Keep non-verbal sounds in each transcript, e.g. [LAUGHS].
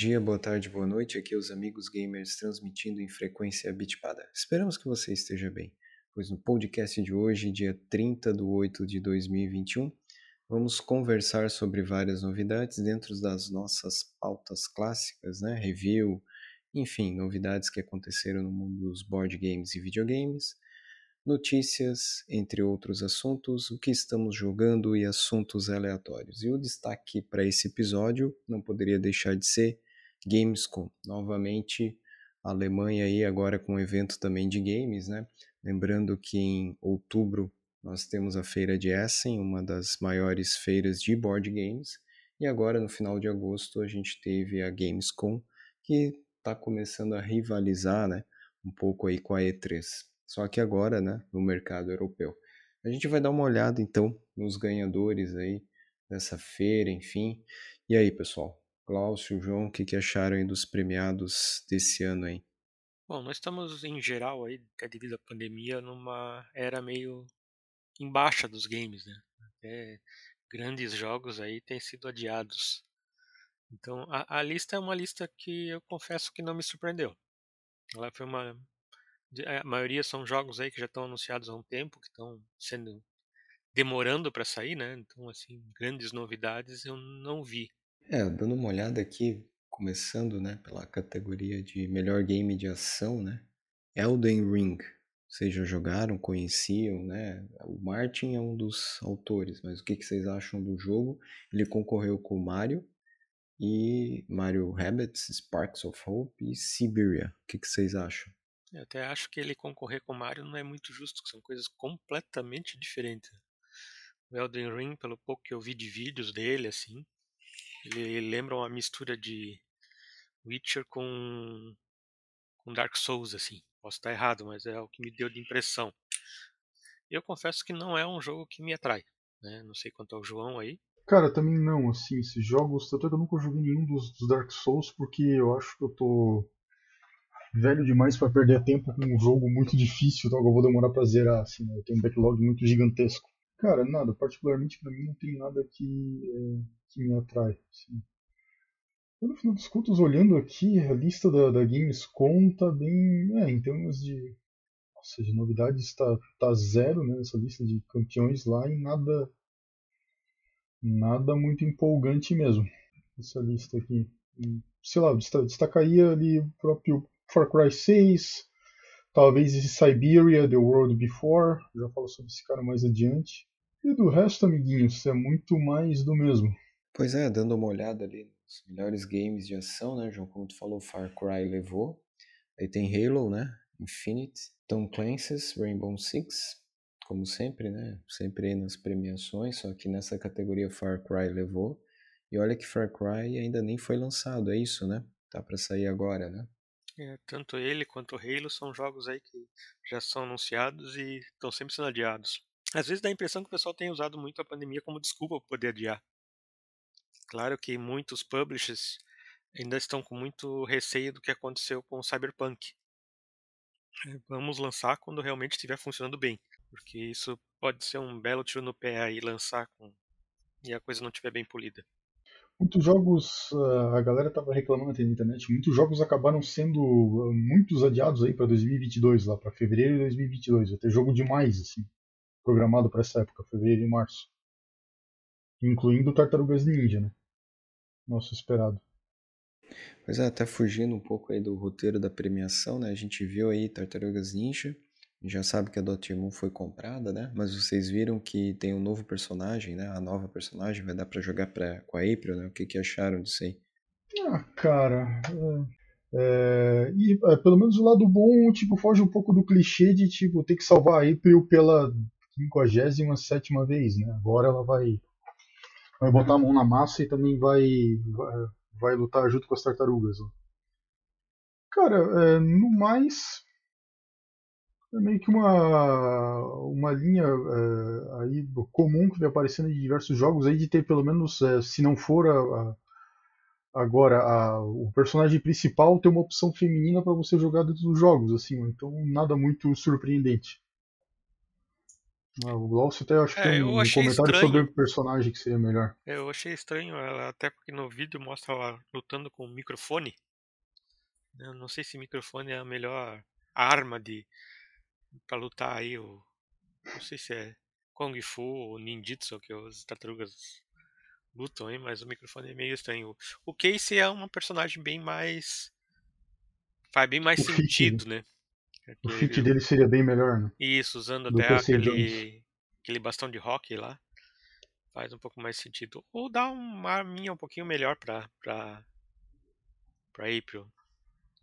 dia, boa tarde, boa noite. Aqui é os amigos gamers transmitindo em frequência bitpada. Esperamos que você esteja bem, pois no podcast de hoje, dia 30 de 8 de 2021, vamos conversar sobre várias novidades dentro das nossas pautas clássicas, né? Review, enfim, novidades que aconteceram no mundo dos board games e videogames, notícias, entre outros assuntos, o que estamos jogando e assuntos aleatórios. E o destaque para esse episódio não poderia deixar de ser Gamescom. Novamente, a Alemanha aí agora com um evento também de games, né? Lembrando que em outubro nós temos a feira de Essen, uma das maiores feiras de board games, e agora no final de agosto a gente teve a Gamescom, que está começando a rivalizar, né, um pouco aí com a E3 só que agora, né, no mercado europeu. A gente vai dar uma olhada então nos ganhadores aí dessa feira, enfim. E aí, pessoal? Glaucio, João, o que, que acharam aí dos premiados desse ano aí? Bom, nós estamos em geral aí, até devido à pandemia, numa era meio em baixa dos games, né? Até grandes jogos aí têm sido adiados. Então a, a lista é uma lista que eu confesso que não me surpreendeu. Ela foi uma a maioria são jogos aí que já estão anunciados há um tempo, que estão sendo demorando para sair, né? Então, assim, grandes novidades eu não vi. É, dando uma olhada aqui, começando, né, pela categoria de melhor game de ação, né? Elden Ring. Vocês já jogaram, conheciam, né? O Martin é um dos autores, mas o que vocês acham do jogo? Ele concorreu com Mario e Mario Rabbids, Sparks of Hope e Siberia. O que vocês acham? Eu até acho que ele concorrer com o Mario não é muito justo, são coisas completamente diferentes. O Elden Ring, pelo pouco que eu vi de vídeos dele, assim, ele lembra uma mistura de Witcher com, com Dark Souls, assim. Posso estar errado, mas é o que me deu de impressão. Eu confesso que não é um jogo que me atrai, né? Não sei quanto ao João aí. Cara, também não, assim, esses jogos, tanto é que eu nunca joguei nenhum dos, dos Dark Souls, porque eu acho que eu tô velho demais para perder tempo com um jogo muito [LAUGHS] difícil, então eu vou demorar pra zerar, assim, né? Eu tenho um backlog muito gigantesco. Cara, nada, particularmente para mim não tem nada que, é, que me atrai. Assim. No final dos contos, olhando aqui, a lista da, da Gamescom tá bem. É, em termos de. Nossa, de novidades tá, tá zero né, nessa lista de campeões lá e nada. Nada muito empolgante mesmo. Essa lista aqui. Sei lá, destacaria ali o próprio Far Cry 6, talvez esse Siberia, The World Before, já falo sobre esse cara mais adiante. E do resto, amiguinhos, é muito mais do mesmo. Pois é, dando uma olhada ali nos melhores games de ação, né, João? Como tu falou, Far Cry levou. Aí tem Halo, né? Infinite, Tom Clancy's Rainbow Six, como sempre, né? Sempre nas premiações, só que nessa categoria Far Cry levou. E olha que Far Cry ainda nem foi lançado, é isso, né? Tá para sair agora, né? É, tanto ele quanto o Halo são jogos aí que já são anunciados e estão sempre sendo adiados. Às vezes dá a impressão que o pessoal tem usado muito a pandemia como desculpa para poder adiar. Claro que muitos publishers ainda estão com muito receio do que aconteceu com o Cyberpunk. É, vamos lançar quando realmente estiver funcionando bem, porque isso pode ser um belo tiro no pé aí lançar com e a coisa não estiver bem polida. Muitos jogos, ah, a galera tava reclamando na internet, muitos jogos acabaram sendo ah, muitos adiados aí para 2022, lá para fevereiro de 2022. Vai ter jogo demais, assim, programado para essa época, fevereiro e março. Incluindo Tartarugas Ninja, né? Nosso esperado. Pois é, até fugindo um pouco aí do roteiro da premiação, né? A gente viu aí Tartarugas Ninja, já sabe que a Dotemu foi comprada, né? Mas vocês viram que tem um novo personagem, né? A nova personagem vai dar para jogar pra, com a April, né? O que, que acharam disso aí? Ah, cara. É, é, e é, pelo menos o lado bom, tipo, foge um pouco do clichê de tipo ter que salvar a April pela 57 vez, né? Agora ela vai vai botar a mão na massa e também vai vai, vai lutar junto com as tartarugas. Ó. Cara, é, no mais, é meio que uma, uma linha é, aí comum que vem aparecendo em diversos jogos aí de ter pelo menos, é, se não for a, a, agora a, o personagem principal ter uma opção feminina para você jogar dentro dos jogos, assim, então nada muito surpreendente. Ah, o Glaucio até acho que É, tem eu um comentário estranho. sobre o personagem que seria melhor. Eu achei estranho ela, até porque no vídeo mostra ela lutando com o microfone. Eu não sei se microfone é a melhor arma de para lutar aí o não sei se é Kung Fu ou Ninjitsu que as tartarugas lutam aí, mas o microfone é meio estranho. O Casey é uma personagem bem mais faz bem mais O fit, sentido, né? O Porque fit ele- dele seria bem melhor, né? Isso, usando do até aquele, aquele bastão de hockey lá. Faz um pouco mais sentido. Ou dá uma arminha um pouquinho melhor pra, pra, pra April.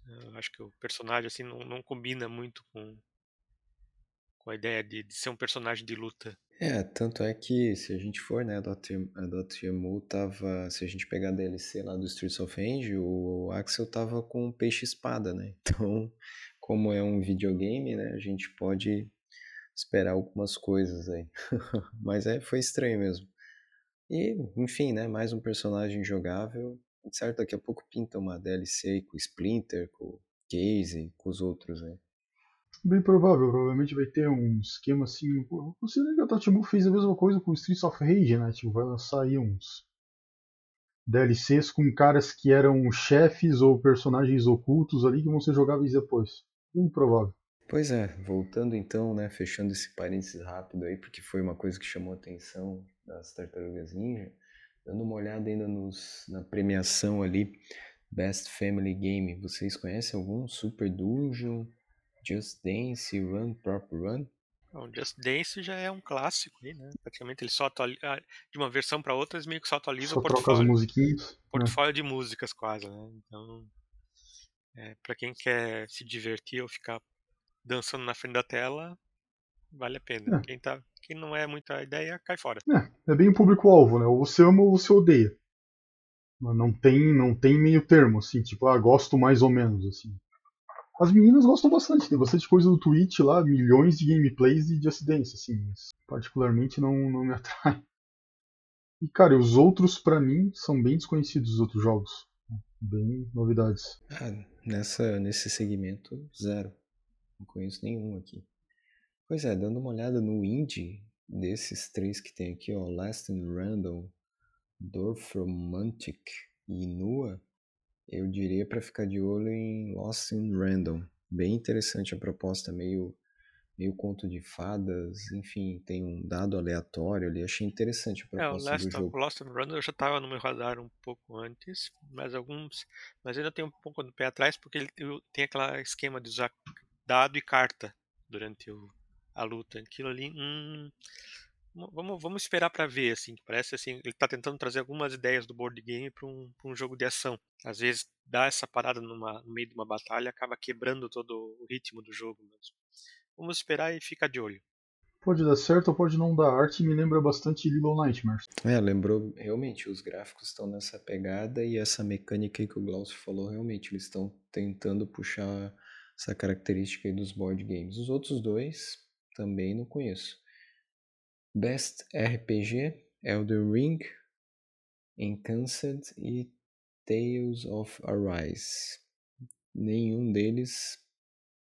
Eu acho que o personagem assim não, não combina muito com, com a ideia de, de ser um personagem de luta. É, tanto é que se a gente for, né, a Dot- a Dotemu tava, se a gente pegar a DLC lá do Streets of Rage, o Axel tava com um peixe-espada, né? [LAUGHS] Então, como é um videogame, né, a gente pode esperar algumas coisas aí. [LAUGHS] Mas é, foi estranho mesmo. E, enfim, né, mais um personagem jogável. Certo, daqui a pouco pinta uma DLC com Splinter, com Casey, com os outros, né? Bem provável, provavelmente vai ter um esquema assim. pô, Considerando que a Dotemu fez a mesma coisa com Streets of Rage, né? Tipo, vai lançar aí uns DLCs com caras que eram chefes ou personagens ocultos ali que vão ser jogáveis depois. Bem provável. Pois é, voltando então, né, fechando esse parênteses rápido aí, porque foi uma coisa que chamou a atenção das Tartarugas Ninja, dando uma olhada ainda nos, na premiação ali, Best Family Game, vocês conhecem algum? Super Dungeon, Just Dance, Run Prop Run? Então, Just Dance já é um clássico aí, né? Praticamente ele só atualiza, de uma versão para outra, eles meio que só atualizam Só o troca as portfólio. musiquinhas. né? portfólio de músicas quase, né? Então, é, para quem quer se divertir ou ficar dançando na frente da tela, vale a pena. É. Quem, tá, quem não é muita ideia, cai fora. É, é bem o público-alvo, né? Ou você ama ou você odeia. Mas não tem, não tem meio termo, assim, tipo, ah, gosto mais ou menos, assim. As meninas gostam bastante, tem bastante coisa do Twitch lá, milhões de gameplays de Just Dance, assim, mas particularmente não, não me [LAUGHS] atrai. E, cara, e os outros, pra mim, são bem desconhecidos, os outros jogos. Bem novidades. Ah, nessa, nesse segmento, zero. Não conheço nenhum aqui. Pois é, dando uma olhada no indie desses três que tem aqui, ó, Last and Random, Dorfromantic e Nua, eu diria para ficar de olho em Lost in Random. Bem interessante a proposta, meio meio conto de fadas, enfim, tem um dado aleatório ali, achei interessante a É, o proposta Last do of jogo. Lost and Run eu já estava no meu radar um pouco antes, mas alguns, mas ainda tem um pouco do pé atrás porque ele tem- aquele esquema de usar dado e carta durante o- a luta. Aquilo ali, hum, Vamos- Vamos, esperar pra ver, assim, parece assim, ele tá tentando trazer algumas ideias do board game pra um, pra um jogo de ação. Às vezes dá essa parada numa- no meio de uma batalha acaba quebrando todo o ritmo do jogo mesmo. Vamos esperar e ficar de olho. Pode dar certo ou pode não dar. A arte me lembra bastante Little Nightmares. É, lembrou realmente, os gráficos estão nessa pegada e essa mecânica aí que o Glaucio falou, realmente, eles estão tentando puxar essa característica aí dos board games. Os outros dois também não conheço. Best RPG, Elden Ring, Encanced e Tales of Arise. Nenhum deles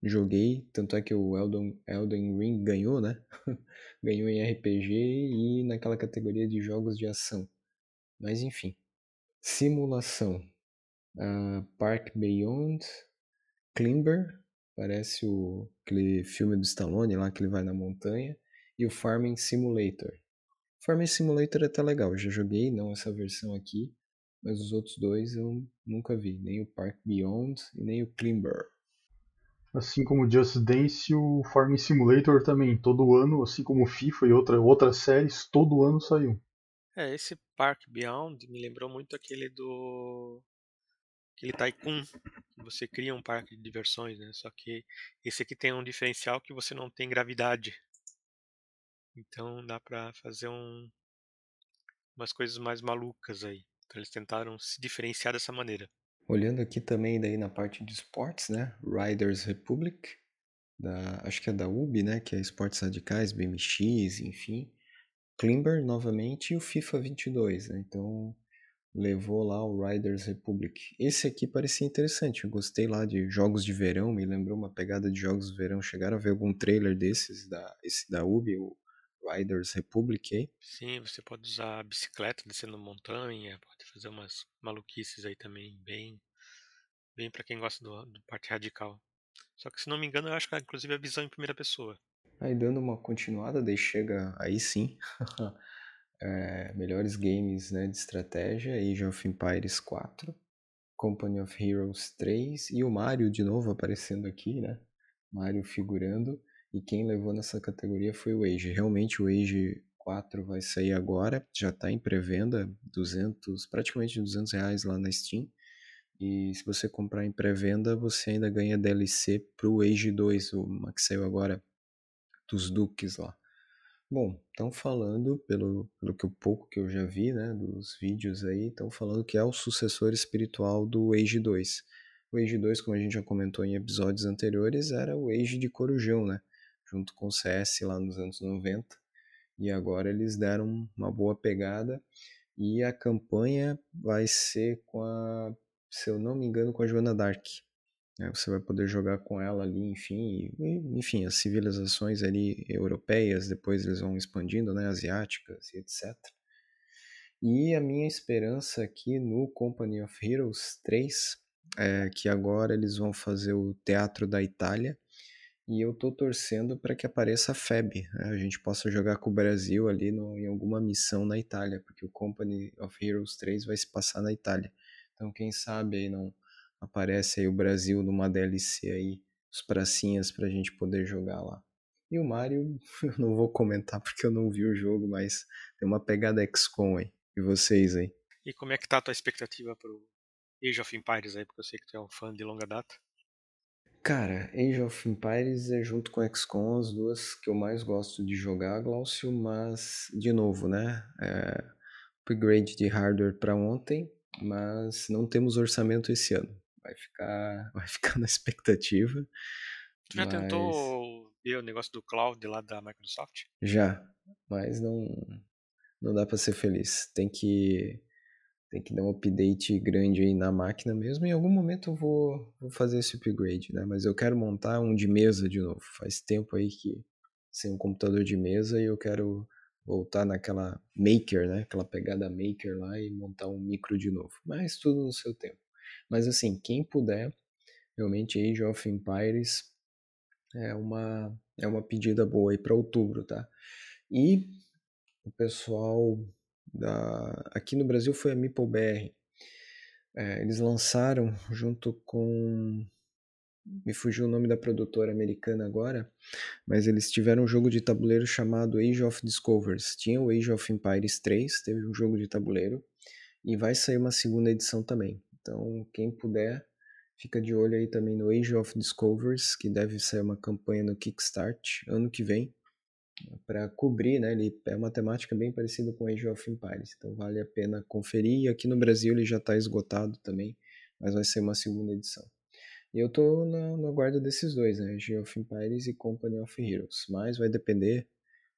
joguei, tanto é que o Elden, Elden Ring ganhou, né? [LAUGHS] ganhou em RPG e naquela categoria de jogos de ação. Mas enfim. Simulação. Ah, Park Beyond, Climber, parece o, aquele filme do Stallone lá que ele vai na montanha, e o Farming Simulator. Farming Simulator é até legal, eu já joguei, não essa versão aqui, mas os outros dois eu nunca vi, nem o Park Beyond e nem o Climber. Assim como Just Dance, o Farming Simulator também. Todo ano, assim como FIFA e outra, outras séries, todo ano saiu. É, esse Park Beyond me lembrou muito aquele do. aquele Tycoon, que você cria um parque de diversões, né? Só que esse aqui tem um diferencial que você não tem gravidade. Então dá pra fazer um, umas coisas mais malucas aí. Então eles tentaram se diferenciar dessa maneira. Olhando aqui também daí na parte de esportes, né? Riders Republic, da, acho que é da UB, né? Que é Esportes Radicais, BMX, enfim. Climber novamente e o FIFA 22, né? Então levou lá o Riders Republic. Esse aqui parecia interessante, eu gostei lá de jogos de verão, me lembrou uma pegada de jogos de verão. Chegaram a ver algum trailer desses, da, esse da UB, Riders Republic aí. Sim, você pode usar a bicicleta descendo montanha, pode fazer umas maluquices aí também, bem, bem para quem gosta do, do parte radical. Só que se não me engano, eu acho que inclusive a visão em primeira pessoa. Aí dando uma continuada, daí chega aí sim. é, [LAUGHS] melhores games né, de estratégia, Age of Empires 4, Company of Heroes 3 e o Mario de novo aparecendo aqui, né? Mario figurando. E quem levou nessa categoria foi o Age. Realmente o Age 4 vai sair agora, já está em pré-venda, 200, praticamente 200 reais lá na Steam. E se você comprar em pré-venda, você ainda ganha DLC pro Age 2, o que saiu agora dos Duques lá. Bom, estão falando, pelo, pelo que o pouco que eu já vi, né, dos vídeos aí, estão falando que é o sucessor espiritual do Age 2. O Age 2, como a gente já comentou em episódios anteriores, era o Age de Corujão, né, junto com o CS lá nos anos 90. E agora eles deram uma boa pegada e a campanha vai ser com a, se eu não me engano, com a Joana Dark. Né? Você vai poder jogar com ela ali, enfim, enfim, as civilizações ali europeias, depois eles vão expandindo, né, asiáticas e etc. E a minha esperança aqui no Company of Heroes 3 é que agora eles vão fazer o Teatro da Itália e eu tô torcendo para que apareça a FEB, né? a gente possa jogar com o Brasil ali no, em alguma missão na Itália, porque o Company of Heroes 3 vai se passar na Itália. Então quem sabe aí não aparece aí o Brasil numa DLC aí, os pracinhas pra gente poder jogar lá. E o Mario, [LAUGHS] eu não vou comentar porque eu não vi o jogo, mas tem uma pegada XCOM aí. E vocês aí? E como é que tá a tua expectativa pro Age of Empires aí, porque eu sei que tu é um fã de longa data. Cara, Age of Empires é junto com XCOM as duas que eu mais gosto de jogar, Glaucio, mas, de novo, né? É, upgrade de hardware para ontem, mas não temos orçamento esse ano vai ficar, [LAUGHS] vai ficar na expectativa. Tu já mas... tentou ver o negócio do cloud lá da Microsoft? Já, mas não não dá para ser feliz. Tem que tem que dar um update grande aí na máquina mesmo. Em algum momento eu vou, vou fazer esse upgrade, né? Mas eu quero montar um de mesa de novo. Faz tempo aí que sem um computador de mesa e eu quero voltar naquela maker, né? Aquela pegada maker lá e montar um micro de novo. Mas tudo no seu tempo. Mas assim, quem puder, realmente Age of Empires é uma, é uma pedida boa aí para outubro, tá? E o pessoal da, aqui no Brasil foi a Meeple BR. É, eles lançaram junto com me fugiu o nome da produtora americana agora, mas eles tiveram um jogo de tabuleiro chamado Age of Discoveries. Tinha o Age of Empires 3, teve um jogo de tabuleiro, e vai sair uma segunda edição também. Então, quem puder, fica de olho aí também no Age of Discoveries, que deve sair uma campanha no Kickstart ano que vem, para cobrir, né? Ele é uma temática bem parecida com Age of Empires, então vale a pena conferir. E aqui no Brasil ele já está esgotado também, mas vai ser uma segunda edição. E eu tô na, na guarda desses dois, né? Age of Empires e Company of Heroes, mas vai depender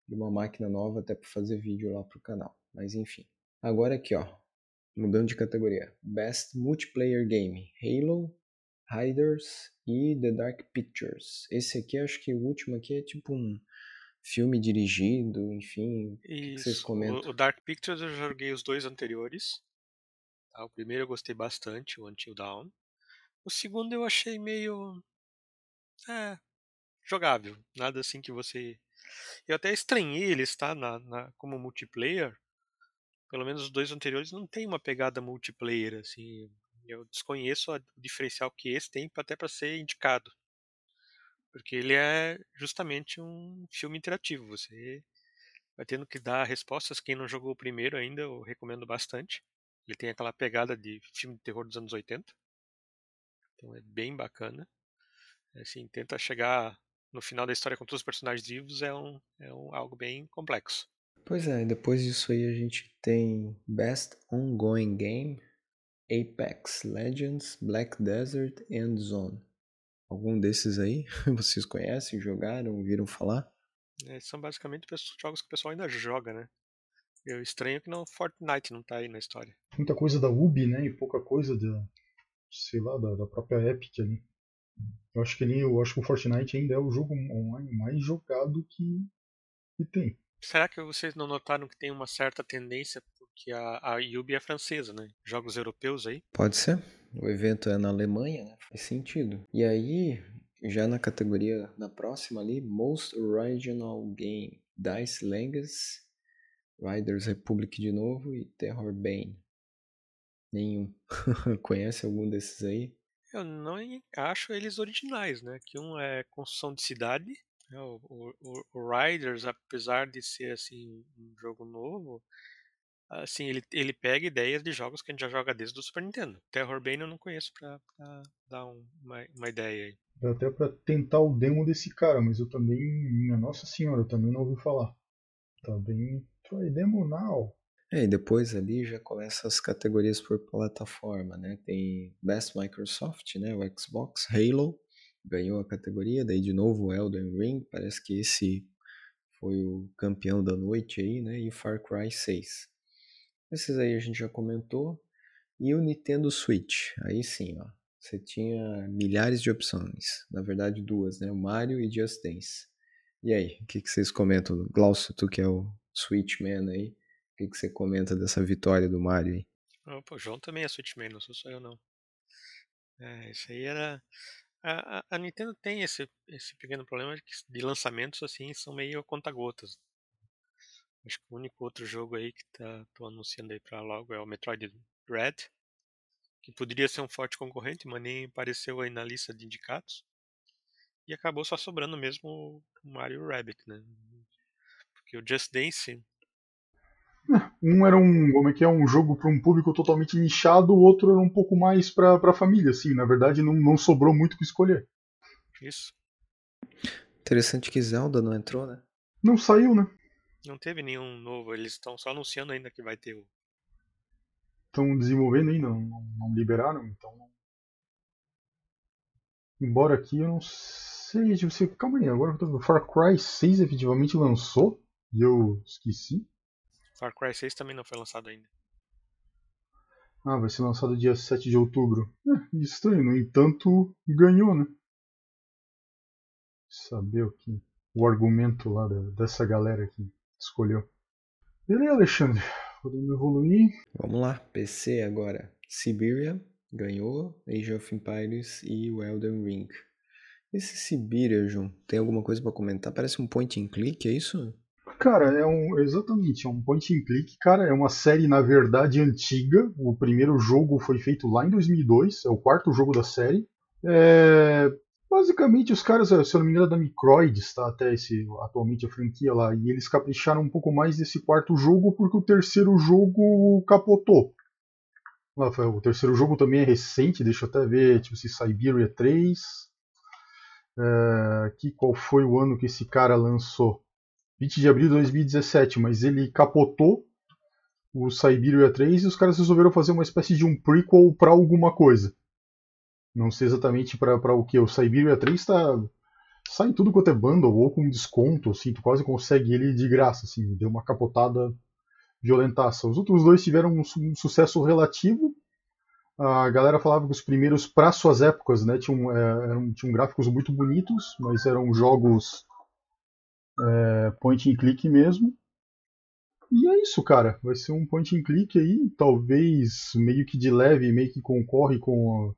de uma máquina nova até para fazer vídeo lá pro canal. Mas enfim. Agora aqui, ó, mudando de categoria. Best Multiplayer Game: Halo, Hiders e The Dark Pictures. Esse aqui, acho que o último aqui é tipo um filme dirigido, enfim. Isso. vocês comentam? O, Dark Pictures eu joguei os dois anteriores. Tá? O primeiro eu gostei bastante, o Until Dawn. O segundo eu achei meio. É. jogável. Nada assim que você. Eu até estranhei ele estar na, na como multiplayer pelo menos os dois anteriores não tem uma pegada multiplayer assim. Eu desconheço o diferencial que esse tem até para ser indicado. Porque ele é justamente um filme interativo. Você vai tendo que dar respostas. Quem não jogou o primeiro ainda, eu recomendo bastante. Ele tem aquela pegada de filme de terror dos anos 80. Então é bem bacana. É assim, tenta chegar no final da história com todos os personagens vivos é, um, é um, algo bem complexo. Pois é, depois disso aí a gente tem Best Ongoing Game, Apex Legends, Black Desert and Zone. Algum desses aí [LAUGHS] vocês conhecem, jogaram, viram falar? É, são basicamente jogos que o pessoal ainda joga, né? Eu estranho que não Fortnite não tá aí na história. Muita coisa da Ubi, né? E pouca coisa da, sei lá, da, da própria Epic ali. Eu acho que ali, eu acho que o Fortnite ainda é o jogo online mais jogado que, que tem. Será que vocês não notaram que tem uma certa tendência porque a, a Yubi é francesa, né? Jogos europeus aí? Pode ser. O evento é na Alemanha, né? Faz sentido. E aí, já na categoria na próxima ali, Most Original Game, Dice Langas, Riders Republic de novo e Terror Bane. Nenhum. [LAUGHS] Conhece algum desses aí? Eu não acho eles originais, né? Que um é construção de cidade, né? o, o, o, Riders, apesar de ser assim um jogo novo, assim ele, ele pega ideias de jogos que a gente já joga desde o Super Nintendo. Terror Bane eu não conheço pra, pra dar um, uma, uma ideia aí. Dá até pra tentar o demo desse cara, mas eu também, minha nossa senhora, eu também não ouvi falar. Tá bem. Try demo now. É, e depois ali já começa as categorias por plataforma, né? Tem Best Microsoft, né? O Xbox, Halo ganhou a categoria, daí de novo o Elden Ring, parece que esse foi o campeão da noite aí, né? E Far Cry 6. Esses aí a gente já comentou. E o Nintendo Switch, aí sim, ó. Você tinha milhares de opções, na verdade duas, né? O Mario e Just Dance. E aí, o que, que vocês comentam? Glaucio, tu que é o Switchman aí, o que, que você comenta dessa vitória do Mario aí? Oh, pô, o João também é Switchman, não sou só eu não. É, isso aí era. A, a, a, Nintendo tem esse, esse pequeno problema de, que, de lançamentos assim são meio conta-gotas. Acho que o único outro jogo aí que tá, tô anunciando aí pra logo é o Metroid Red, que poderia ser um forte concorrente, mas nem apareceu aí na lista de indicados. E acabou só sobrando mesmo o Mario Rabbit, né? Porque o Just Dance um era um, como é que é, um jogo para um público totalmente nichado, o outro era um pouco mais para a família, assim. Na verdade, não, não sobrou muito o que escolher. Isso. Interessante que Zelda não entrou, né? Não saiu, né? Não teve nenhum novo, eles estão só anunciando ainda que vai ter o. Estão desenvolvendo ainda, não, não, liberaram, então. Embora aqui eu não sei. Você, calma aí, agora o Far Cry 6 efetivamente lançou e eu esqueci. Far Cry 6 também não foi lançado ainda. Ah, vai ser lançado dia 7 de outubro. É, estranho, no entanto, ganhou, né? Saber o que. O argumento lá da, dessa galera que escolheu. Beleza, Alexandre. Podemos evoluir. Vamos lá, PC agora. Siberia ganhou, Age of Empires e o Elden Ring. Esse Siberia, João, tem alguma coisa para comentar? Parece um point and click, é isso? Cara, é um. Exatamente, é um point and click, cara. É uma série, na verdade, antiga. O primeiro jogo foi feito lá em 2002, é o quarto jogo da série. É, basicamente, os caras, se eu não me engano, é da Microids, tá? Até esse, atualmente a franquia lá. E eles capricharam um pouco mais desse quarto jogo porque o terceiro jogo capotou. O terceiro jogo também é recente, deixa eu até ver, tipo, se Siberia 3. É, que, qual foi o ano que esse cara lançou? 20 de abril de 2017, mas ele capotou o Siberia 3 e os caras resolveram fazer uma espécie de um prequel para alguma coisa. Não sei exatamente para o que. O Siberia 3 está sai tudo quanto é bundle ou com desconto, assim, tu quase consegue ele de graça, assim, deu uma capotada violentaça. Os outros dois tiveram um, um sucesso relativo. A galera falava que os primeiros, para suas épocas, né, tinham, é, eram, tinham gráficos muito bonitos, mas eram jogos é, point and click mesmo. E é isso, cara. Vai ser um point and click aí, talvez meio que de leve, meio que concorre com,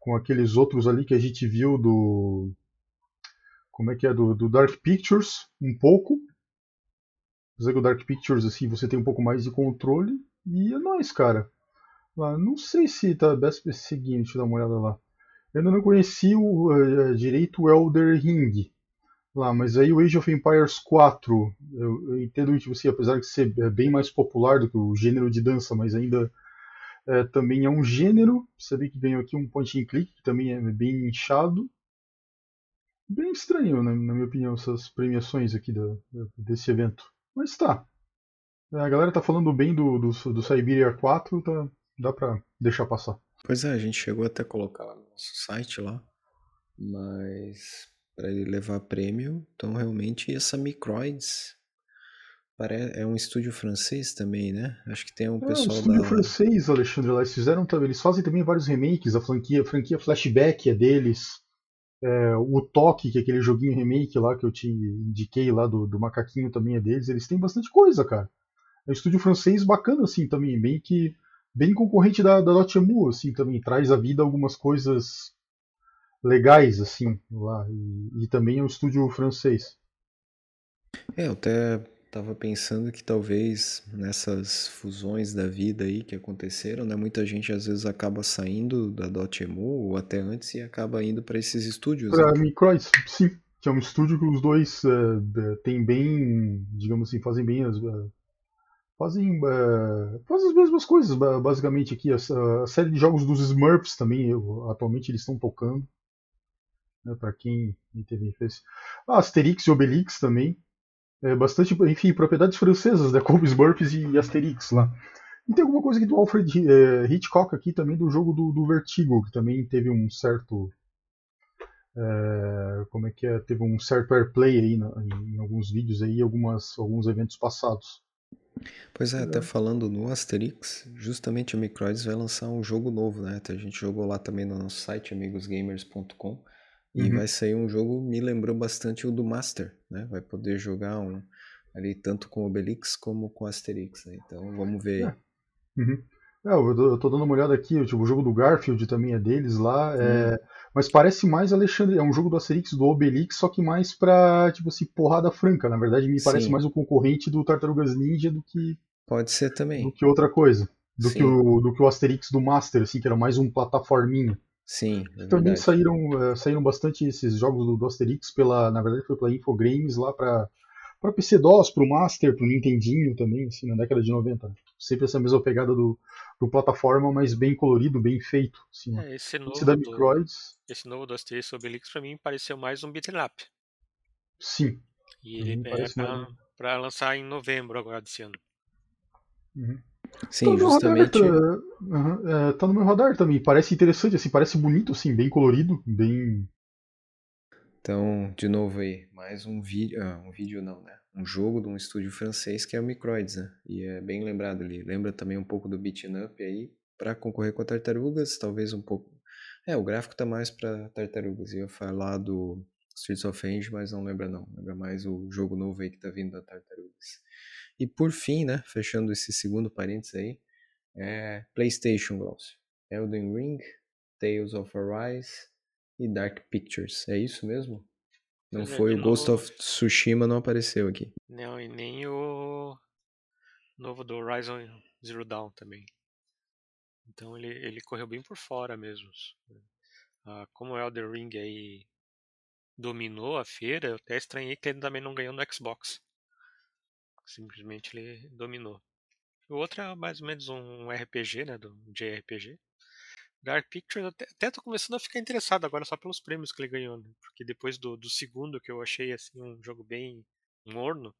com aqueles outros ali que a gente viu do. Como é que é? Do, do Dark Pictures, um pouco. Apesar que o Dark Pictures, assim, você tem um pouco mais de controle. E é nóis, cara. Ah, não sei se tá best seguinte, deixa eu dar uma olhada lá. Eu ainda não conheci o, uh, direito Elder Ring lá, mas aí o Age of Empires 4, eu, eu entendo que você, apesar de ser é, bem mais popular do que o gênero de dança, mas ainda é, também é um gênero. Você vê que ganhou aqui um point and click, que também é bem inchado. Bem estranho, né, na minha opinião, essas premiações aqui do, desse evento. Mas tá. A galera tá falando bem do, do, do Siberia 4, tá, dá pra deixar passar. Pois é, a gente chegou até a colocar no nosso site lá, mas para ele levar prêmio. Então, realmente, essa Microids é um estúdio francês também, né? Acho que tem um pessoal. É um estúdio da... francês, Alexandre. Eles fizeram também. Eles fazem também vários remakes. A franquia, a franquia Flashback é deles. É, o Toque, que é aquele joguinho remake lá que eu te indiquei lá do, do macaquinho também é deles. Eles têm bastante coisa, cara. É um estúdio francês bacana, assim, também. Bem que. Bem concorrente da, da Dotemu, assim, também. Traz à vida algumas coisas legais, assim, lá. E, e também é um estúdio francês. É, eu até tava pensando que talvez nessas fusões da vida aí que aconteceram, né, muita gente às vezes acaba saindo da Dotemu ou até antes e acaba indo para esses estúdios. Pra né? Microids, sim. Que é um estúdio que os dois uh, têm bem, digamos assim, fazem bem as. Uh, fazem, uh, fazem as mesmas coisas, basicamente, aqui. A, a, série de jogos dos Smurfs também, eu, atualmente eles estão tocando. Né, para quem teve interesse. Ah, Asterix e Obelix também é, bastante, enfim, propriedades francesas, né, [LAUGHS] como Smurfs e Asterix lá. E tem alguma coisa aqui do Alfred é, Hitchcock aqui também do jogo do, do Vertigo, que também teve um certo é, como é que é, teve um certo airplay aí na, em, em, alguns vídeos aí, algumas alguns eventos passados. Pois é, até falando no Asterix, justamente a Microids vai lançar um jogo novo, né? A gente jogou lá também no nosso site amigosgamers.com e uhum. vai sair um jogo, me lembrou bastante o do Master, né? Vai poder jogar um ali tanto com Obelix como com Asterix, né? Então vamos ver. É. Uhum. É, eu tô dando uma olhada aqui, tipo, o jogo do Garfield também é deles lá, é... Uhum. mas parece mais Alexandre, é um jogo do Asterix, do Obelix, só que mais pra, tipo assim, porrada franca, na verdade me parece Sim. mais o concorrente do Tartarugas Ninja do que... Pode ser também. Do que outra coisa, do, que o, do que o Asterix do Master, assim, que era mais um plataforminha. Sim. É Também saíram, uh, saíram bastante esses jogos do, do, Asterix pela, na verdade foi pela Infogrames lá para para PC-DOS, para o Master, para o Nintendinho também, assim, na década de 90. Sempre essa mesma pegada do, do plataforma, mas bem colorido, bem feito. Assim, é, esse, novo esse, da Microids. Do, esse novo do Asterix Obelix para mim pareceu mais um beat'em up. Sim. E ele é para lançar em novembro agora desse ano. Uhum. Sim, tá justamente. Radar, uhum, é, tá no meu radar também. Parece interessante, assim, parece bonito, assim, bem colorido, bem. Então, de novo aí, mais um vídeo. Ah, um vídeo não, né? Um jogo de um estúdio francês que é o Microids, né? E é bem lembrado ali. Lembra também um pouco do Beaten Up aí, para concorrer com a Tartarugas, talvez um pouco. É, o gráfico tá mais para Tartarugas. Ia falar do Streets of Rage, mas não lembra não. Lembra mais o jogo novo aí que tá vindo da Tartarugas. E por fim, né, fechando esse segundo parênteses aí, é PlayStation, Glaucio. Elden Ring, Tales of Arise e Dark Pictures. É isso mesmo? Não foi o Ghost of Tsushima, não apareceu aqui. Não, e nem o novo do Horizon Zero Dawn também. Então ele, ele correu bem por fora mesmo. Ah, como o Elden Ring aí dominou a feira, eu até estranhei que ele também não ganhou no Xbox. Simplesmente ele dominou. O outro é mais ou menos um RPG, né? Do JRPG. Dark Pictures, até, até tô começando a ficar interessado agora só pelos prêmios que ele ganhou, né? Porque depois do, do segundo, que eu achei assim um jogo bem morno,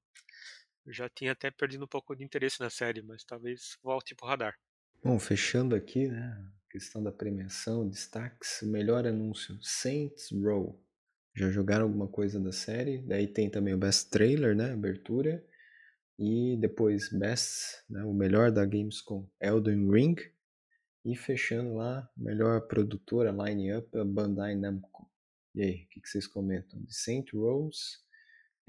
eu já tinha até perdido um pouco de interesse na série, mas talvez volte pro radar. Bom, fechando aqui, né? Questão da premiação, destaques, melhor anúncio, Saints Row. Já jogaram alguma coisa da série? Daí tem também o Best Trailer, né? Abertura. E depois Best, né, o melhor da Gamescom, Elden Ring. E fechando lá, melhor produtora, line-up, Bandai Namco. E aí, o que, que, vocês comentam? De Saint Rose,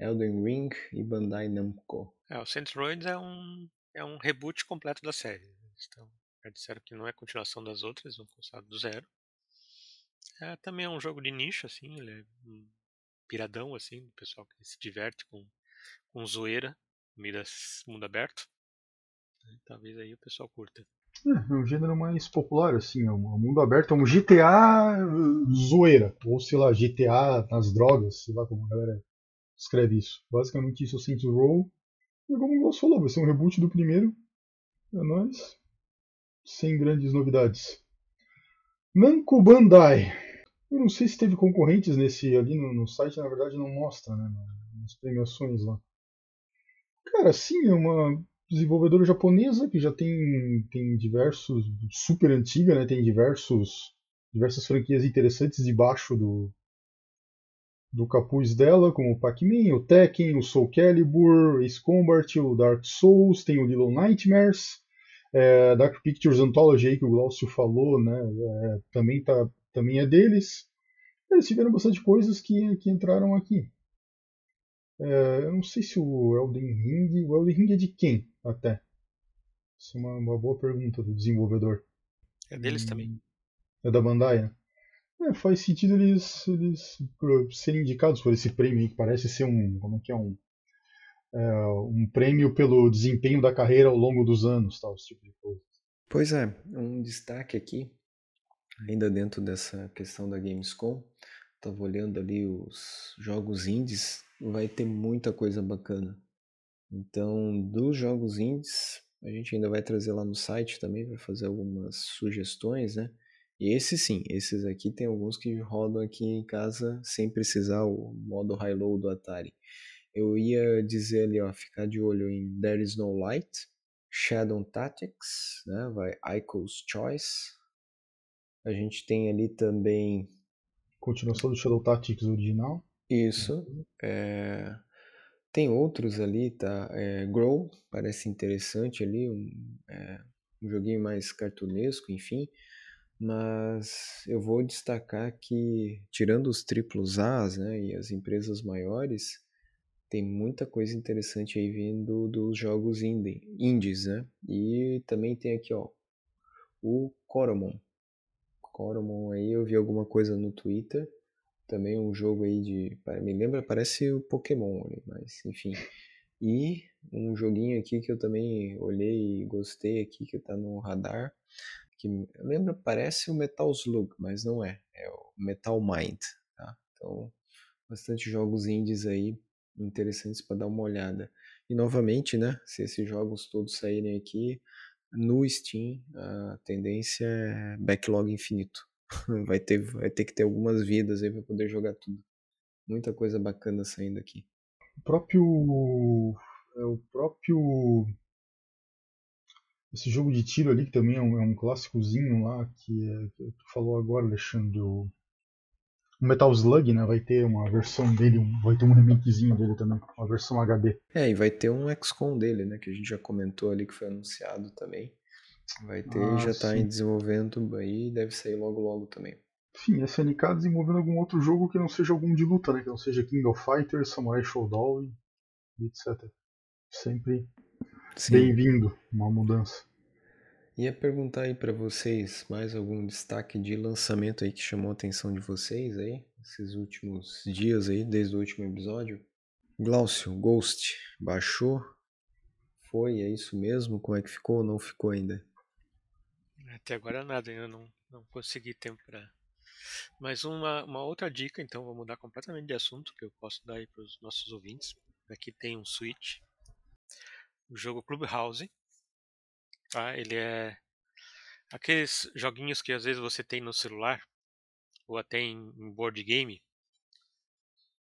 Elden Ring e Bandai Namco. É, o Saint Rose é um, é um reboot completo da série. Então, já disseram que não é continuação das outras, vão começar do zero. É, também é um jogo de nicho, assim, ele é um piradão, assim, do pessoal que se diverte com, com zoeira Midas mundo aberto. Talvez aí o pessoal curta. É, é um gênero mais popular, assim, é um mundo aberto, é um GTA zoeira, ou sei lá, GTA nas drogas, sei lá como a galera escreve isso. Basicamente isso é o Saints Row. E como o Gloss falou, vai ser um reboot do primeiro. É nóis. Sem grandes novidades. Namco Bandai. Eu não sei se teve concorrentes nesse ali no, no site, na verdade não mostra, né? Nas premiações lá. Cara, sim, é uma desenvolvedora japonesa que já tem, tem diversos. super antiga, né? Tem diversos, diversas franquias interessantes debaixo do, do capuz dela, como o Pac-Man, o Tekken, o Soul Calibur, Ace Combat, o Dark Souls, tem o Little Nightmares, é, Dark Pictures Anthology aí que o Glaucio falou, né? É, também, tá, também é deles. Eles tiveram bastante coisas que, que entraram aqui. É, eu não sei se o Elden Ring. O Elden Ring é de quem até? Isso é uma, uma boa pergunta do desenvolvedor. É deles também. É da Bandai, né? É, faz sentido eles, eles serem indicados por esse prêmio aí, que parece ser um. Como é que é? Um, é, um prêmio pelo desempenho da carreira ao longo dos anos, tal, esse tipo de coisa. Pois é, um destaque aqui, ainda dentro dessa questão da Gamescom, estava olhando ali os jogos indies, vai ter muita coisa bacana. Então, dos jogos indies, a gente ainda vai trazer lá no site também, vai fazer algumas sugestões, né? E esses sim, esses aqui tem alguns que rodam aqui em casa sem precisar o modo high-low do Atari. Eu ia dizer ali, ó, ficar de olho em There Is No Light, Shadow Tactics, né? Vai Ico's Choice. A gente tem ali também. Continuação do Shadow Tactics original. Isso. É... Tem outros ali, tá? É, Grow, parece interessante ali, um, é, um joguinho mais cartunesco, enfim. Mas eu vou destacar que, tirando os triplos A's né, e as empresas maiores, tem muita coisa interessante aí vindo dos jogos indie, indies, né? E também tem aqui, ó, o Coromon. Coromon aí, eu vi alguma coisa no Twitter. Também um jogo aí de. Me lembra, parece o Pokémon, mas enfim. E um joguinho aqui que eu também olhei e gostei aqui, que tá no radar, que lembra, parece o Metal Slug, mas não é, é o Metal Mind, tá? Então, bastante jogos indies aí interessantes para dar uma olhada. E novamente, né, se esses jogos todos saírem aqui no Steam, a tendência é backlog infinito. [LAUGHS] vai ter vai ter que ter algumas vidas aí para poder jogar tudo. Muita coisa bacana saindo aqui. O próprio é, o próprio esse jogo de tiro ali, que também é um, é um clássicozinho lá, que, é, que tu falou agora, Alexandre, Metal Slug, né? Vai ter uma versão dele, um, vai ter um remakezinho dele também, uma versão HD. É, e vai ter um XCOM dele, né? Que a gente já comentou ali, que foi anunciado também. Vai ter, ah, já está em desenvolvimento aí, deve sair logo logo também. Sim, SNK desenvolvendo algum outro jogo que não seja algum de luta, né? Que não seja King of Fighters, Samurai Showdown e etc. Sempre Bem-vindo, uma mudança. Ia perguntar aí para vocês mais algum destaque de lançamento aí que chamou a atenção de vocês aí, esses últimos dias aí, desde o último episódio. Glaucio, Ghost, baixou? Foi, é isso mesmo? Como é que ficou ou não ficou ainda? Até agora nada, ainda não, não consegui tempo para. Mas uma, uma outra dica, então, vou mudar completamente de assunto que eu posso dar aí para os nossos ouvintes. Aqui tem um Switch o jogo Clubhouse. Tá? Ele é aqueles joguinhos que às vezes você tem no celular ou até em, board game.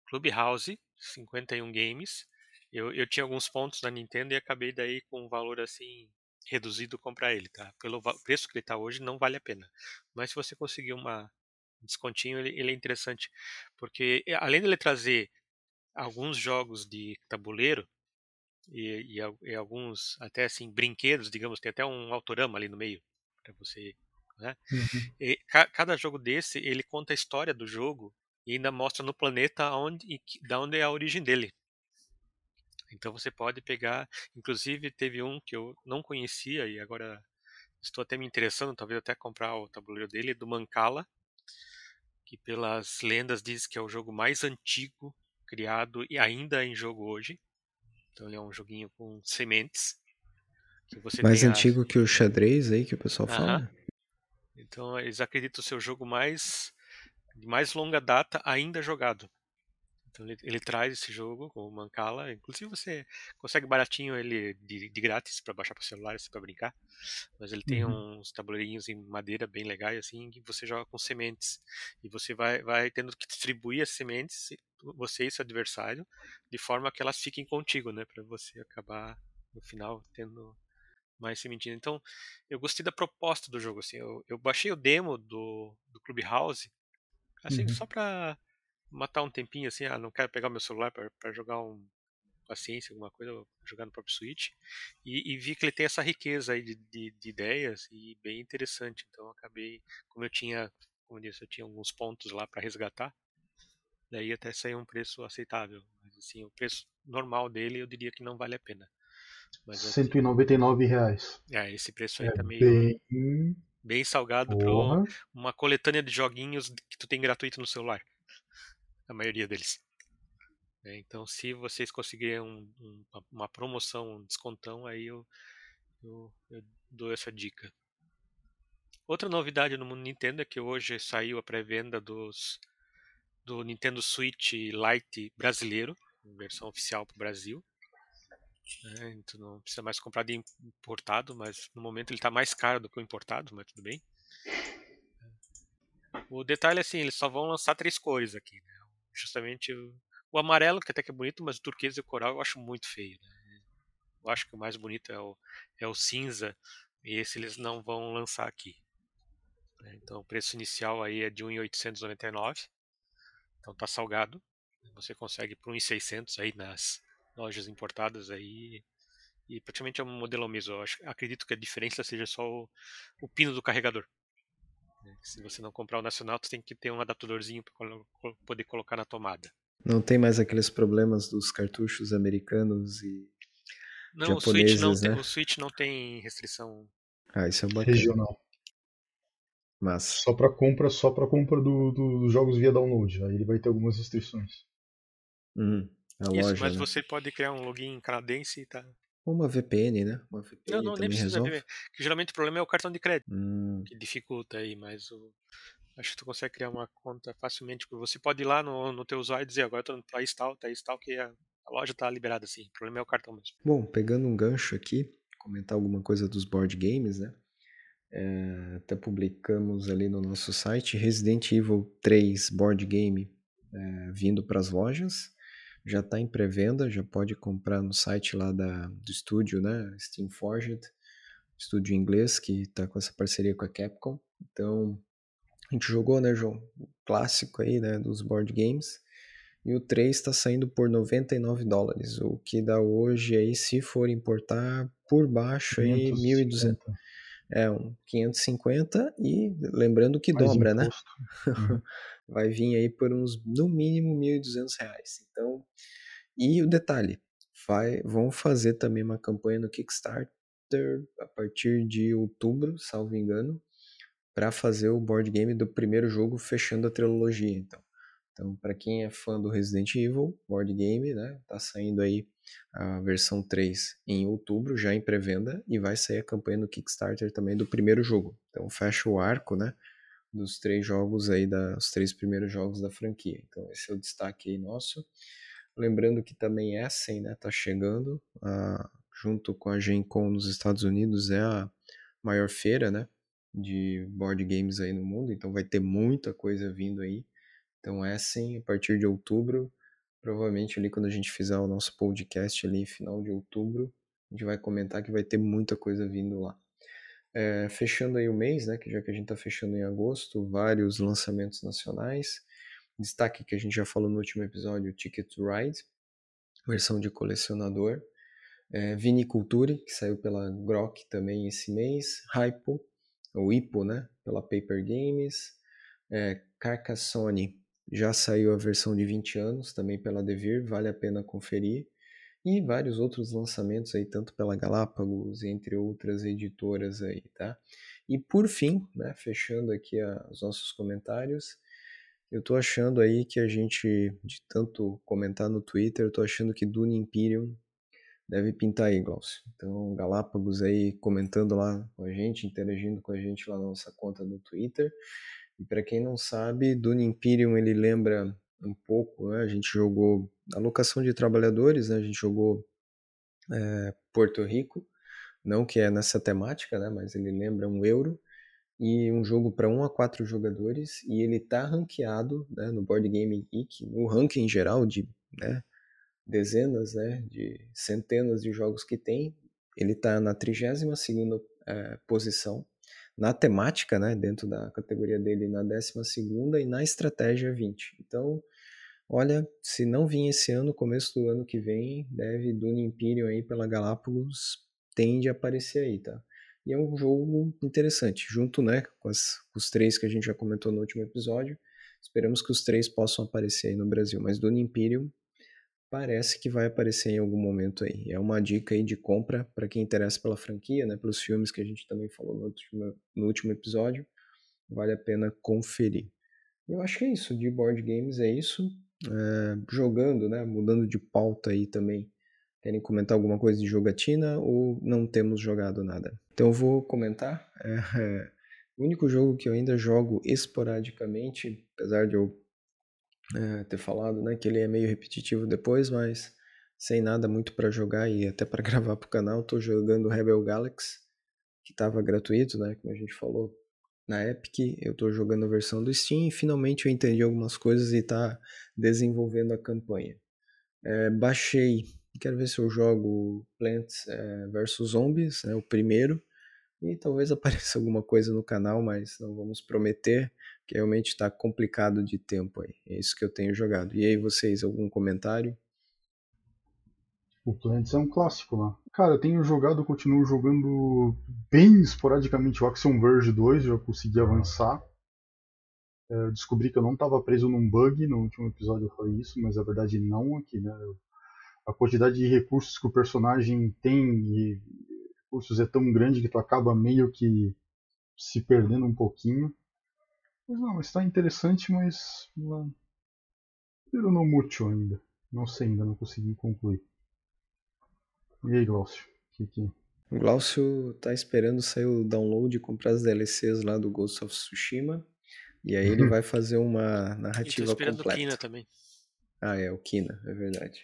Clubhouse, 51 games. Eu, eu tinha alguns pontos na Nintendo e acabei daí com um valor assim reduzido comprar ele, tá? Pelo preço que ele está hoje não vale a pena. Mas se você conseguir uma um descontinho, ele, ele é interessante, porque além de ele trazer alguns jogos de tabuleiro, e, e, e, alguns até assim brinquedos, digamos, tem até um autorama ali no meio para você, né? Uhum. E, ca, cada jogo desse ele conta a história do jogo e ainda mostra no planeta onde, da onde é a origem dele. Então você pode pegar, inclusive teve um que eu não conhecia e agora estou até me interessando, talvez até comprar o tabuleiro dele, do Mancala, que pelas lendas diz que é o jogo mais antigo criado e ainda em jogo hoje. Então ele é um joguinho com sementes. mais antigo a... que o xadrez aí que o pessoal fala? Então eles acreditam ser o jogo mais de mais longa data ainda jogado. Então ele, ele traz esse jogo com o Mancala. Inclusive você consegue baratinho ele de, de grátis para baixar para celular assim, para brincar. Mas ele tem uhum. uns tabuleirinhos em madeira bem legais assim que você joga com sementes e você vai vai tendo que distribuir as sementes você e seu adversário de forma que elas fiquem contigo, né, para você acabar no final tendo mais sementinha. Então eu gostei da proposta do jogo assim. Eu, eu baixei o demo do do Clubhouse assim uhum. só para matar um tempinho assim, ah, não quero pegar meu celular para jogar um paciência, alguma coisa, jogar no próprio Switch, e, e, vi que ele tem essa riqueza aí de, de, de, ideias e bem interessante, então acabei, como eu tinha como eu disse, eu tinha alguns pontos lá para resgatar. Daí até sair um preço aceitável. Mas assim, o preço normal dele eu diria que não vale a pena. Mas, assim, 199 reais. É, esse preço aí é tá meio. Bem, bem salgado para uma coletânea de joguinhos que tu tem gratuito no celular. A maioria deles. É, então, se vocês conseguirem um, um, uma promoção, um descontão, aí eu, eu, eu dou essa dica. Outra novidade no mundo Nintendo é que hoje saiu a pré-venda dos do Nintendo Switch Lite brasileiro, versão oficial para o Brasil. É, então não precisa mais comprar de importado, mas no momento ele está mais caro do que o importado, mas tudo bem. O detalhe é assim, eles só vão lançar três cores aqui. Né? Justamente o, amarelo, que até que é bonito, mas o turquesa e o coral eu acho muito feio. Né? Eu acho que o mais bonito é o, é o cinza, e esse eles não vão lançar aqui. Né? Então o preço inicial aí é de 1.899, então tá salgado. Você consegue por 1.600 aí nas lojas importadas aí e praticamente é um modelo mesmo. Eu acho, acredito que a diferença seja só o, o pino do carregador. Né? Se você não comprar o nacional, tu tem que ter um adaptadorzinho para poder colocar na tomada. Não tem mais aqueles problemas dos cartuchos americanos e não, japoneses, o Switch não, né? tem, o Switch não tem restrição. Ah, isso é bacana. Regional. Mas só para compra, só para compra dos do, jogos via download. Aí ele vai ter algumas restrições. Hum. A Isso, loja, mas né? você pode criar um login canadense e tá. Uma VPN, né? Uma VPN Não, não, nem precisa ver. Que geralmente o problema é o cartão de crédito, Hum, que dificulta aí, mas o... acho que tu consegue criar uma conta facilmente. Você pode ir lá no, no teu usuário e dizer, agora eu tô no país tal, país tal, que a, a loja tá liberada assim. O problema é o cartão mesmo. Bom, pegando um gancho aqui, comentar alguma coisa dos board games, né? É, até publicamos ali no nosso site Resident Evil 3 board game é, vindo para as lojas. Já está em pré-venda, já pode comprar no site lá da, do estúdio, né? Steam Forged, estúdio inglês que está com essa parceria com a Capcom. Então, a gente jogou, né, João? O clássico aí, né, dos board games. E o 3 está saindo por 99 dólares, o que dá hoje aí, se for importar, por baixo aí 1.200. É, um 550 e lembrando que Mais dobra, né? imposto. [LAUGHS] Uhum. Vai vir aí por uns, no mínimo, 1.200 reais. Então, e o detalhe, vai, vão fazer também uma campanha no Kickstarter a partir de outubro, salvo engano, para fazer o board game do primeiro jogo fechando a trilogia, então. Então, para quem é fã do Resident Evil board game, né, tá saindo aí a versão 3 em outubro, já em pré-venda, e vai sair a campanha no Kickstarter também do primeiro jogo. Então fecha o arco, né, dos três jogos aí, da, os três primeiros jogos da franquia. Então esse é o destaque aí nosso. Lembrando que também Essen, né, tá chegando, a, junto com a Gen Con nos Estados Unidos, é a maior feira, né, de board games aí no mundo, então vai ter muita coisa vindo aí. Então Essen, a partir de outubro, provavelmente ali quando a gente fizer o nosso podcast ali, final de outubro, a gente vai comentar que vai ter muita coisa vindo lá. É, fechando aí o mês, né, que já que a gente está fechando em agosto, vários lançamentos nacionais. Destaque que a gente já falou no último episódio, Ticket to Ride, versão de colecionador. É, Viniculture, que saiu pela Grok também esse mês. Hypo, ou Ipo, né, pela Paper Games. É, Carcassonne, já saiu a versão de 20 anos, também pela Devir, vale a pena conferir. E vários outros lançamentos aí, tanto pela Galápagos, entre outras editoras aí, tá? E por fim, né, fechando aqui a, os nossos comentários, eu tô achando aí que a gente, de tanto comentar no Twitter, eu tô achando que Dune Imperium deve pintar aí, Glaucio. Então, Galápagos aí comentando lá com a gente, interagindo com a gente lá na nossa conta do Twitter. E para quem não sabe, Dune Imperium ele lembra um pouco, né? a gente jogou a locação de trabalhadores, né? a gente jogou é, Porto Rico, não que é nessa temática, né? mas ele lembra um euro, e um jogo para 1 a 4 jogadores, e ele está ranqueado né, no Board Game Geek, no ranking geral de né, dezenas, né, de centenas de jogos que tem, ele está na 32ª é, posição, na temática, né, dentro da categoria dele na 12 e na estratégia 20. Então, olha, se não vir esse ano, começo do ano que vem, deve Dune Imperium aí pela Galápagos tende a aparecer aí, tá? E é um jogo interessante, junto né, com, as, com os três que a gente já comentou no último episódio. Esperamos que os três possam aparecer aí no Brasil. Mas Dune Imperium parece que vai aparecer em algum momento aí. É uma dica aí de compra para quem interessa pela franquia, né, pelos filmes que a gente também falou no último, no último episódio. Vale a pena conferir. Eu acho que é isso, de board games é isso. É, jogando, né, mudando de pauta aí também. Querem comentar alguma coisa de jogatina ou não temos jogado nada? Então eu vou comentar. É, [LAUGHS] o único jogo que eu ainda jogo esporadicamente, apesar de eu é, ter falado, né, que ele é meio repetitivo depois, mas sem nada muito para jogar e até para [LAUGHS] gravar pro canal, tô jogando Rebel Galaxy, que estava gratuito, né, como a gente falou na Epic, eu tô jogando a versão do Steam e finalmente eu entendi algumas coisas e tá desenvolvendo a campanha. É, baixei, quero ver se eu jogo Plants é, vs Zombies, né, o primeiro, e talvez [LAUGHS] apareça alguma coisa no canal, mas não vamos prometer, que realmente está complicado de tempo aí. É isso que eu tenho jogado. E aí, vocês, algum comentário? O Plants é um clássico lá. Cara, eu tenho jogado, continuo jogando bem esporadicamente o Axiom Verge 2, já consegui avançar. É, descobri que eu não estava preso num bug, no último episódio eu falei isso, mas a verdade não aqui, né? A quantidade de recursos que o personagem tem e recursos é tão grande que tu acaba meio que se perdendo um pouquinho. Mas não, está interessante, mas. Eu não muito ainda. Não sei ainda, não consegui concluir. E aí, Glaucio? Que que... O Glaucio tá esperando sair o download e comprar as DLCs lá do Ghost of Tsushima. E aí ele vai fazer uma narrativa e tô completa. o Kina também. Ah, é, o Kina, é verdade.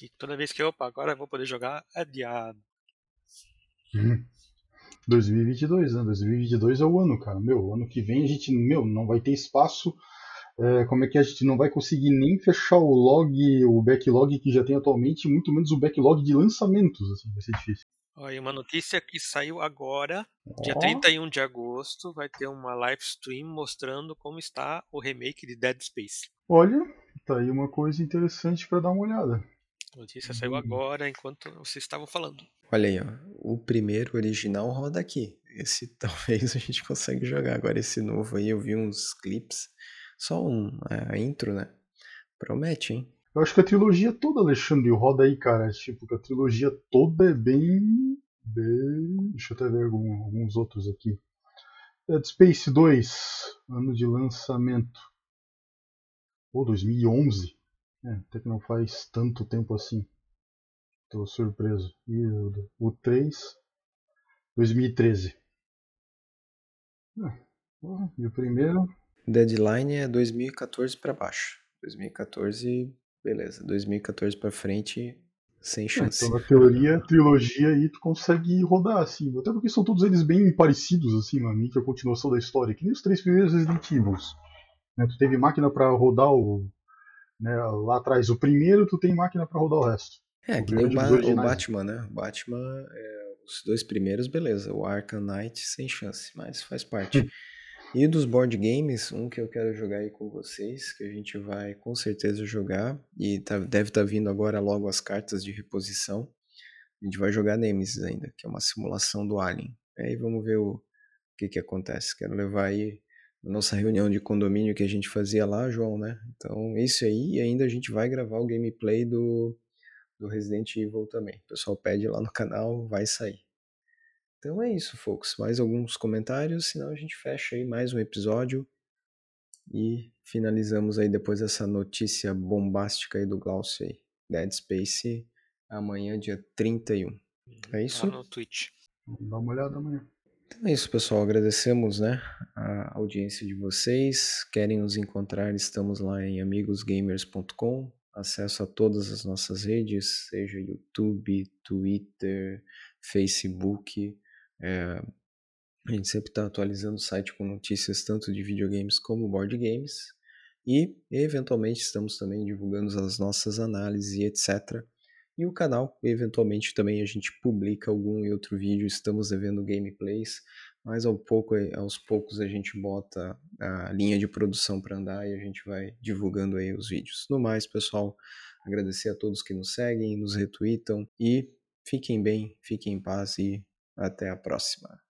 E toda vez que eu, opa, agora eu vou poder jogar adiado. 2022, né? 2022 é o ano, cara. Meu, ano que vem a gente, meu, não vai ter espaço. É, como é que a gente não vai conseguir nem fechar o log, o backlog que já tem atualmente, muito menos o backlog de lançamentos, assim, vai ser difícil. Olha, uma notícia que saiu agora, oh. dia 31 de agosto, vai ter uma live stream mostrando como está o remake de Dead Space. Olha, tá aí uma coisa interessante para dar uma olhada. A notícia saiu uhum. agora, enquanto vocês estavam falando. Olha aí, ó. O primeiro original roda aqui. Esse [LAUGHS] talvez a gente consiga jogar. Agora esse novo aí, eu vi uns clips. Só um, a intro, né? Promete, hein? Eu acho que a trilogia toda, Alexandre, roda aí, cara. Tipo, que a trilogia toda é bem. bem... Deixa eu até ver algum, alguns outros aqui. Dead Space 2, ano de lançamento. Pô, 2011. É, até que não faz tanto tempo assim. Tô surpreso. E o, o 3, 2013. Ah, e o primeiro? Deadline é 2014 para baixo. 2014, beleza. 2014 para frente, sem chance. então, na teoria, trilogia aí tu consegue rodar, assim. Até porque são todos eles bem parecidos, assim, na é a continuação da história. Que nem os três primeiros Resident Evil. Né? Tu teve máquina para rodar o né? Lá atrás, o primeiro, tu tem máquina para rodar o resto. É, o que nem o, ba o, Batman, né? O Batman, é, os dois primeiros, beleza. O Arkham Knight, sem chance, mas faz parte. [LAUGHS] e dos board games, um que eu quero jogar aí com vocês, que a gente vai com certeza jogar, e tá, deve estar tá vindo agora logo as cartas de reposição. A gente vai jogar Nemesis ainda, que é uma simulação do Alien. Aí vamos ver o, o que que acontece. Quero levar aí nossa reunião de condomínio que a gente fazia lá, João, né? Então, isso aí, e ainda a gente vai gravar o gameplay do, do Resident Evil também. O pessoal pede lá no canal, vai sair. Então é isso, folks. Mais alguns comentários, senão a gente fecha aí mais um episódio e finalizamos aí depois essa notícia bombástica aí do Glaucio aí. Dead Space amanhã, dia 31. É isso? Lá no Twitch. Vamos dar uma olhada amanhã. Então é isso, pessoal. Agradecemos né, a audiência de vocês. Querem nos encontrar? Estamos lá em amigosgamers.com. Acesso a todas as nossas redes, seja YouTube, Twitter, Facebook. É, a gente sempre está atualizando o site com notícias tanto de videogames como board games. E, eventualmente, estamos também divulgando as nossas análises e etc e o canal. Eventualmente também a gente publica algum outro vídeo, estamos devendo gameplays, mas ao pouco, aos poucos a gente bota a linha de produção para andar e a gente vai divulgando aí os vídeos. No mais, pessoal, agradecer a todos que nos seguem, nos retweetam e fiquem bem, fiquem em paz e Até a próxima.